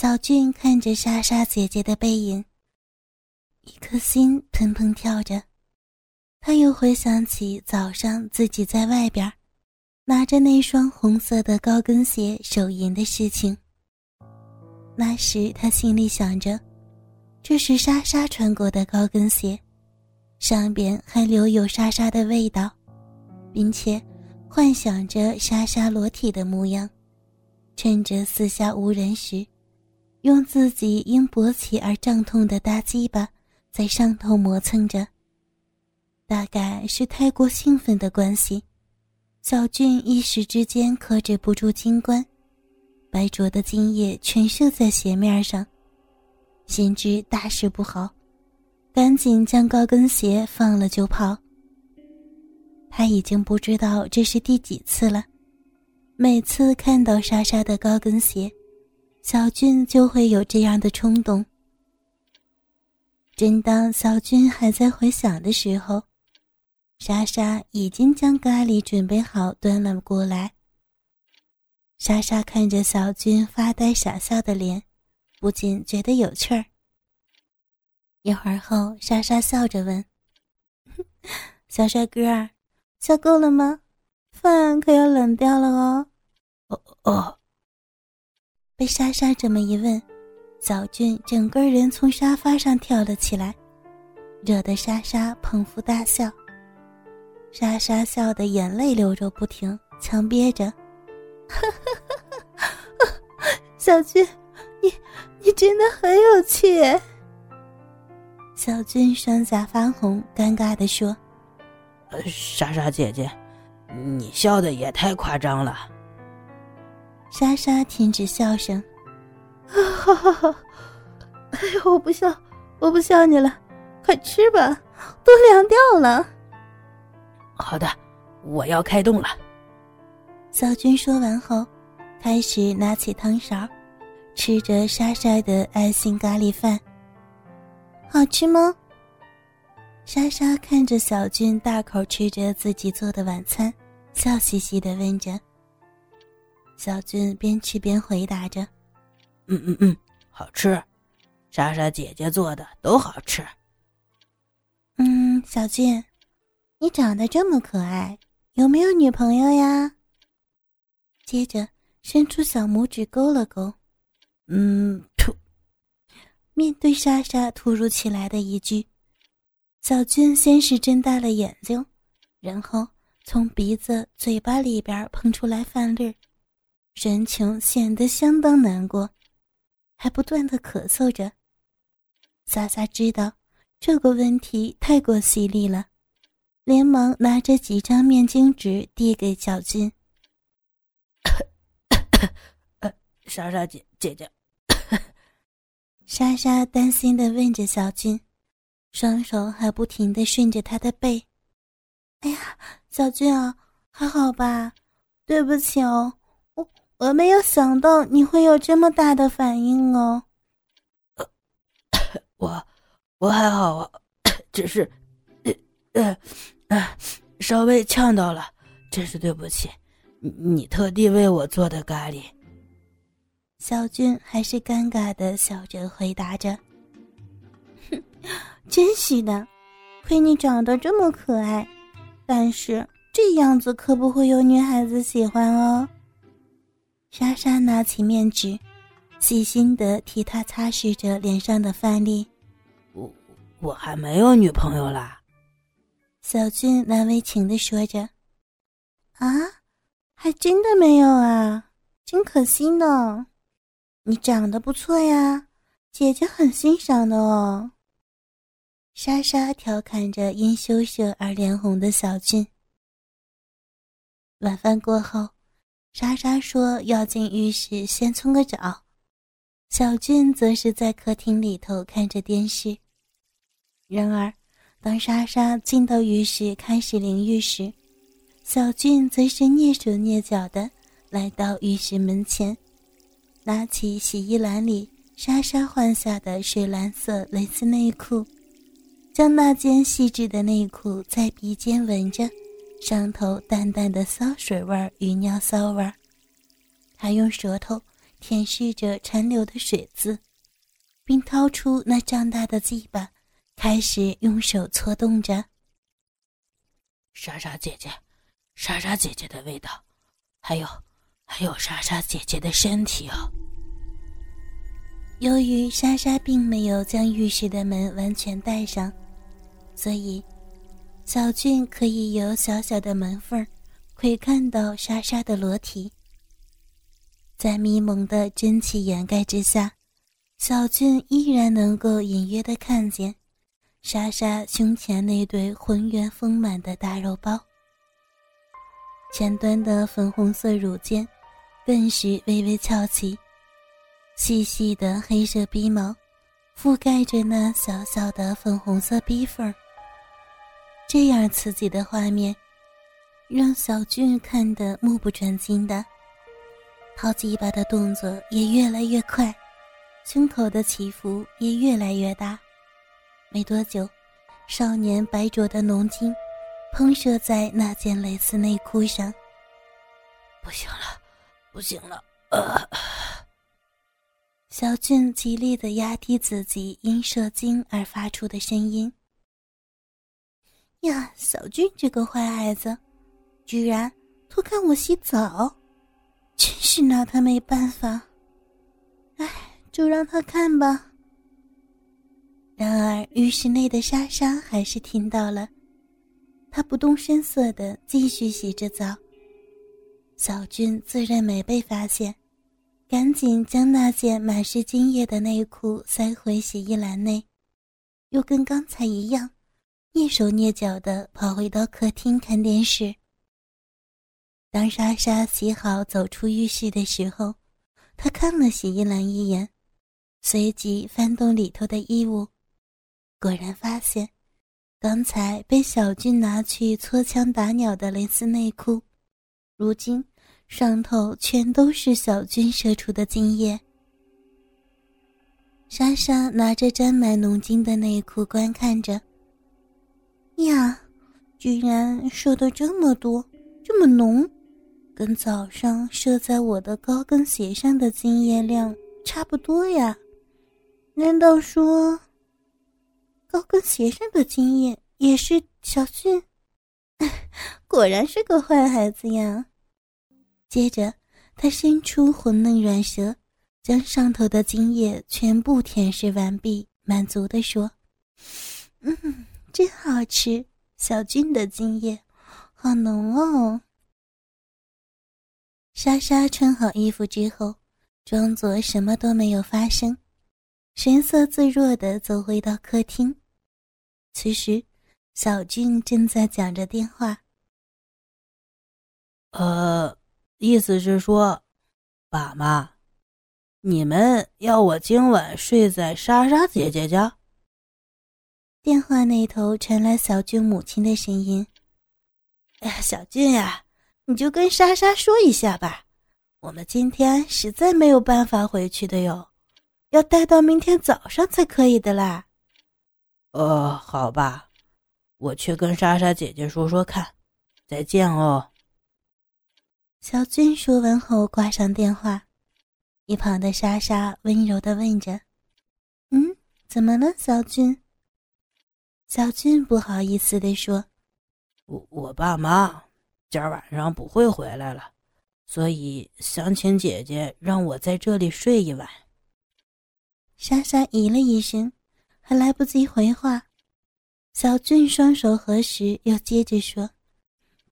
小俊看着莎莎姐姐的背影，一颗心砰砰跳着。他又回想起早上自己在外边拿着那双红色的高跟鞋手淫的事情。那时他心里想着，这是莎莎穿过的高跟鞋，上边还留有莎莎的味道，并且幻想着莎莎裸体的模样，趁着四下无人时。用自己因勃起而胀痛的大鸡巴在上头磨蹭着。大概是太过兴奋的关系，小俊一时之间克制不住精关，白灼的精液全射在鞋面上，心知大事不好，赶紧将高跟鞋放了就跑。他已经不知道这是第几次了，每次看到莎莎的高跟鞋。小俊就会有这样的冲动。正当小俊还在回想的时候，莎莎已经将咖喱准备好端了过来。莎莎看着小俊发呆傻笑的脸，不禁觉得有趣儿。一会儿后，莎莎笑着问：“小帅哥，笑够了吗？饭可要冷掉了哦。”“哦哦。”被莎莎这么一问，小俊整个人从沙发上跳了起来，惹得莎莎捧腹大笑。莎莎笑得眼泪流着不停，强憋着：“ 小俊，你你真的很有趣。”小俊双颊发红，尴尬的说：“，莎莎姐姐，你笑的也太夸张了。”莎莎停止笑声，哈哈哈！哎呦，我不笑，我不笑你了，快吃吧，都凉掉了。好的，我要开动了。小军说完后，开始拿起汤勺，吃着莎莎的爱心咖喱饭。好吃吗？莎莎看着小军大口吃着自己做的晚餐，笑嘻嘻的问着。小俊边吃边回答着：“嗯嗯嗯，好吃，莎莎姐姐做的都好吃。”嗯，小俊，你长得这么可爱，有没有女朋友呀？接着伸出小拇指勾了勾。嗯，吐。面对莎莎突如其来的一句，小俊先是睁大了眼睛，然后从鼻子、嘴巴里边喷出来饭粒儿。神情显得相当难过，还不断的咳嗽着。莎莎知道这个问题太过犀利了，连忙拿着几张面巾纸递给小军。莎莎姐姐姐，莎莎担心的问着小军，双手还不停的顺着他的背。哎呀，小军啊，还好吧？对不起哦。我没有想到你会有这么大的反应哦。我我还好啊，只是，呃呃，稍微呛到了，真是对不起。你特地为我做的咖喱。小俊还是尴尬的笑着回答着：“哼，真是的，亏你长得这么可爱，但是这样子可不会有女孩子喜欢哦。”莎莎拿起面纸，细心的替他擦拭着脸上的饭粒。我我还没有女朋友啦。小俊难为情的说着。啊，还真的没有啊，真可惜呢。你长得不错呀，姐姐很欣赏的哦。莎莎调侃着因羞涩而脸红的小俊。晚饭过后。莎莎说：“要进浴室先冲个澡。”小俊则是在客厅里头看着电视。然而，当莎莎进到浴室开始淋浴时，小俊则是蹑手蹑脚的来到浴室门前，拿起洗衣篮里莎莎换下的水蓝色蕾丝内裤，将那件细致的内裤在鼻尖闻着。上头淡淡的骚水味儿与尿骚味儿，他用舌头舔舐着残留的水渍，并掏出那胀大的鸡巴，开始用手搓动着。莎莎姐姐，莎莎姐姐的味道，还有，还有莎莎姐姐的身体哦。由于莎莎并没有将浴室的门完全带上，所以小俊可以由小小的门缝儿窥看到莎莎的裸体。在迷蒙的真气掩盖之下，小俊依然能够隐约的看见。莎莎胸前那对浑圆丰满的大肉包，前端的粉红色乳尖更是微微翘起，细细的黑色鼻毛覆盖着那小小的粉红色逼缝儿。这样刺激的画面，让小俊看得目不转睛的，掏鸡巴的动作也越来越快，胸口的起伏也越来越大。没多久，少年白灼的浓精喷射在那件蕾丝内裤上。不行了，不行了！呃，小俊极力的压低自己因射精而发出的声音。呀，小俊这个坏孩子，居然偷看我洗澡，真是拿他没办法。哎，就让他看吧。然而，浴室内的莎莎还是听到了，她不动声色的继续洗着澡。小俊自认没被发现，赶紧将那件满是精液的内裤塞回洗衣篮内，又跟刚才一样，蹑手蹑脚的跑回到客厅看电视。当莎莎洗好走出浴室的时候，她看了洗衣篮一眼，随即翻动里头的衣物。果然发现，刚才被小俊拿去搓枪打鸟的蕾丝内裤，如今上头全都是小俊射出的精液。莎莎拿着沾满浓精的内裤观看着，呀，居然射的这么多，这么浓，跟早上射在我的高跟鞋上的精液量差不多呀？难道说？高跟鞋上的精液也是小俊，果然是个坏孩子呀。接着，他伸出红嫩软舌，将上头的精液全部舔舐完毕，满足地说：“嗯，真好吃，小俊的精液好浓哦。”莎莎穿好衣服之后，装作什么都没有发生，神色自若地走回到客厅。此时，小俊正在讲着电话。呃，意思是说，爸妈，你们要我今晚睡在莎莎姐姐家？电话那头传来小俊母亲的声音：“哎呀，小俊呀，你就跟莎莎说一下吧，我们今天实在没有办法回去的哟，要待到明天早上才可以的啦。”呃，好吧，我去跟莎莎姐姐说说看。再见哦。小俊说完后挂上电话，一旁的莎莎温柔的问着：“嗯，怎么了，小俊？”小俊不好意思的说：“我我爸妈今儿晚上不会回来了，所以想请姐姐让我在这里睡一晚。”莎莎咦了一声。还来不及回话，小俊双手合十，又接着说：“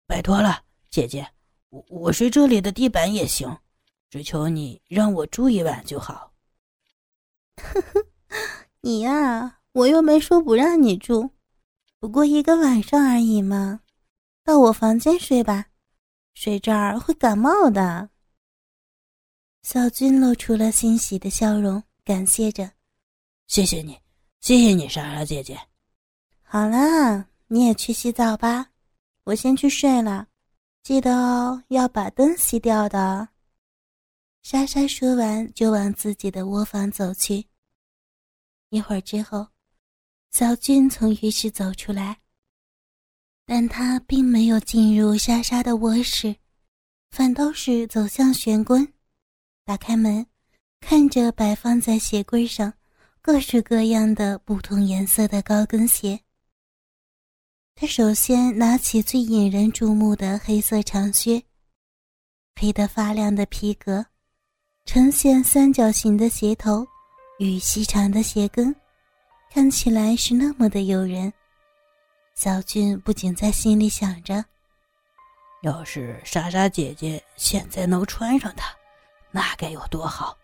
拜托了，姐姐，我我睡这里的地板也行，只求你让我住一晚就好。”呵呵，你呀，我又没说不让你住，不过一个晚上而已嘛，到我房间睡吧，睡这儿会感冒的。小军露出了欣喜的笑容，感谢着：“谢谢你。”谢谢你，莎莎姐姐。好啦，你也去洗澡吧，我先去睡了。记得哦，要把灯熄掉的。莎莎说完，就往自己的窝房走去。一会儿之后，小俊从浴室走出来，但他并没有进入莎莎的卧室，反倒是走向玄关，打开门，看着摆放在鞋柜上各式各样的不同颜色的高跟鞋，他首先拿起最引人注目的黑色长靴，黑得发亮的皮革，呈现三角形的鞋头与细长的鞋跟，看起来是那么的诱人。小俊不仅在心里想着。要是莎莎姐姐现在能穿上它，那该有多好！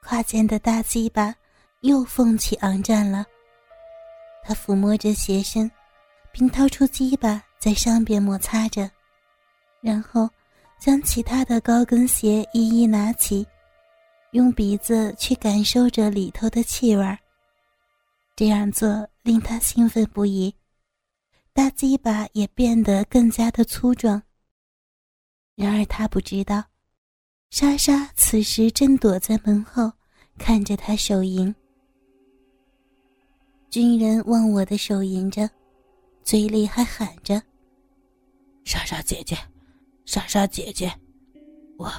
胯间的大鸡巴又奋起昂战了。他抚摸着鞋身，并掏出鸡巴在上边摩擦着，然后将其他的高跟鞋一一拿起，用鼻子去感受着里头的气味。这样做令他兴奋不已。大鸡巴也变得更加的粗壮。然而他不知道，莎莎此时正躲在门后看着他手淫。军人忘我的手淫着，嘴里还喊着：“莎莎姐姐，莎莎姐姐，我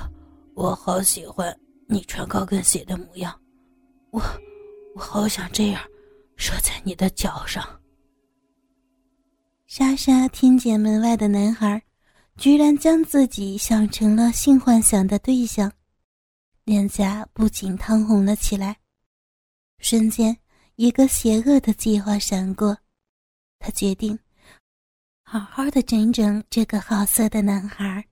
我好喜欢你穿高跟鞋的模样，我我好想这样射在你的脚上。”莎莎听见门外的男孩，居然将自己想成了性幻想的对象，脸颊不禁烫红了起来。瞬间，一个邪恶的计划闪过，她决定好好的整整这个好色的男孩。